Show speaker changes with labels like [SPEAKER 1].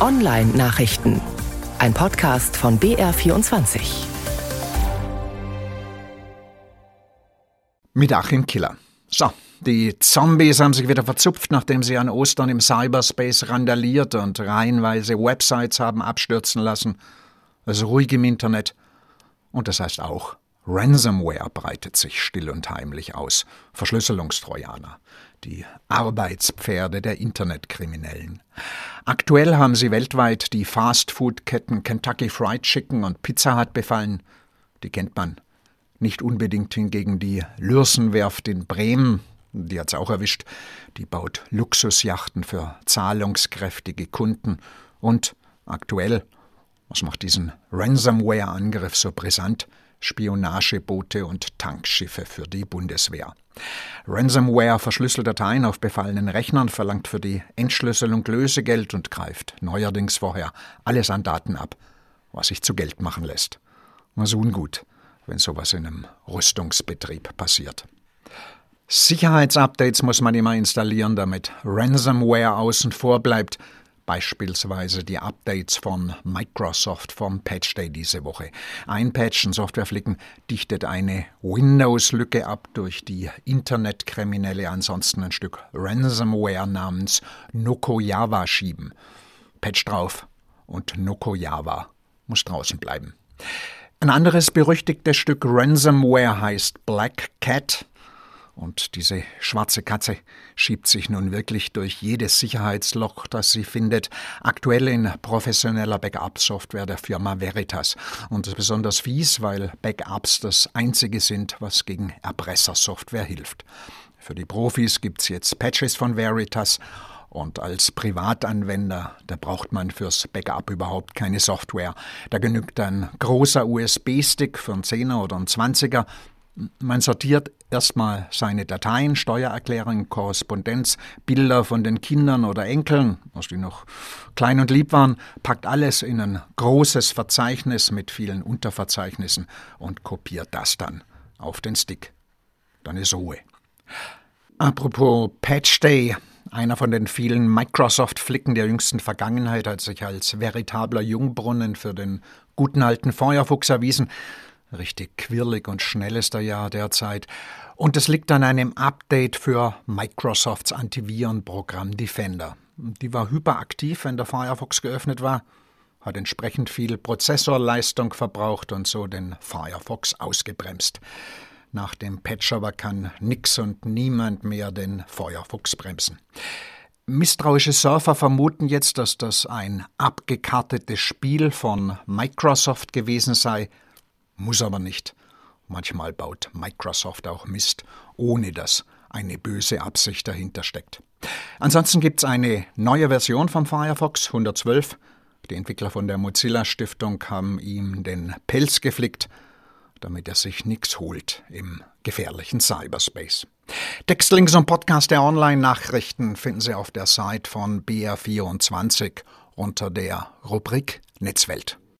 [SPEAKER 1] Online-Nachrichten. Ein Podcast von BR24.
[SPEAKER 2] Mit Achim Killer. So, die Zombies haben sich wieder verzupft, nachdem sie an Ostern im Cyberspace randaliert und reihenweise Websites haben abstürzen lassen. Ist ruhig im Internet. Und das heißt auch, Ransomware breitet sich still und heimlich aus. Verschlüsselungstrojaner. Die Arbeitspferde der Internetkriminellen. Aktuell haben sie weltweit die Fastfood-Ketten Kentucky Fried Chicken und Pizza Hut befallen. Die kennt man. Nicht unbedingt hingegen die Lürsenwerft in Bremen, die hat's auch erwischt. Die baut Luxusjachten für zahlungskräftige Kunden. Und aktuell, was macht diesen Ransomware-Angriff so brisant? Spionageboote und Tankschiffe für die Bundeswehr. Ransomware verschlüsselt Dateien auf befallenen Rechnern, verlangt für die Entschlüsselung Lösegeld und greift neuerdings vorher alles an Daten ab, was sich zu Geld machen lässt. Was ungut, wenn sowas in einem Rüstungsbetrieb passiert. Sicherheitsupdates muss man immer installieren, damit Ransomware außen vor bleibt, beispielsweise die Updates von Microsoft vom Patch Day diese Woche. Ein Patch, ein Softwareflicken, dichtet eine Windows-Lücke ab, durch die Internetkriminelle ansonsten ein Stück Ransomware namens Nokoyava schieben. Patch drauf und Nokoyava muss draußen bleiben. Ein anderes berüchtigtes Stück Ransomware heißt Black Cat. Und diese schwarze Katze schiebt sich nun wirklich durch jedes Sicherheitsloch, das sie findet, aktuell in professioneller Backup-Software der Firma Veritas. Und das ist besonders fies, weil Backups das einzige sind, was gegen Erpressersoftware hilft. Für die Profis gibt's jetzt Patches von Veritas und als Privatanwender, da braucht man fürs Backup überhaupt keine Software. Da genügt ein großer USB-Stick für einen 10er oder einen 20er man sortiert erstmal seine Dateien, Steuererklärungen, Korrespondenz, Bilder von den Kindern oder Enkeln, als die noch klein und lieb waren, packt alles in ein großes Verzeichnis mit vielen Unterverzeichnissen und kopiert das dann auf den Stick. Dann ist Ruhe. Apropos Patch Day, einer von den vielen Microsoft-Flicken der jüngsten Vergangenheit hat sich als veritabler Jungbrunnen für den guten alten Feuerfuchs erwiesen. Richtig quirlig und schnell ist er ja derzeit. Und es liegt an einem Update für Microsofts Antivirenprogramm Defender. Die war hyperaktiv, wenn der Firefox geöffnet war, hat entsprechend viel Prozessorleistung verbraucht und so den Firefox ausgebremst. Nach dem Patch aber kann nix und niemand mehr den Firefox bremsen. Misstrauische Surfer vermuten jetzt, dass das ein abgekartetes Spiel von Microsoft gewesen sei, muss aber nicht. Manchmal baut Microsoft auch Mist, ohne dass eine böse Absicht dahinter steckt. Ansonsten gibt es eine neue Version vom Firefox 112. Die Entwickler von der Mozilla Stiftung haben ihm den Pelz geflickt, damit er sich nichts holt im gefährlichen Cyberspace. Textlinks und Podcast der Online-Nachrichten finden Sie auf der Seite von BR24 unter der Rubrik Netzwelt.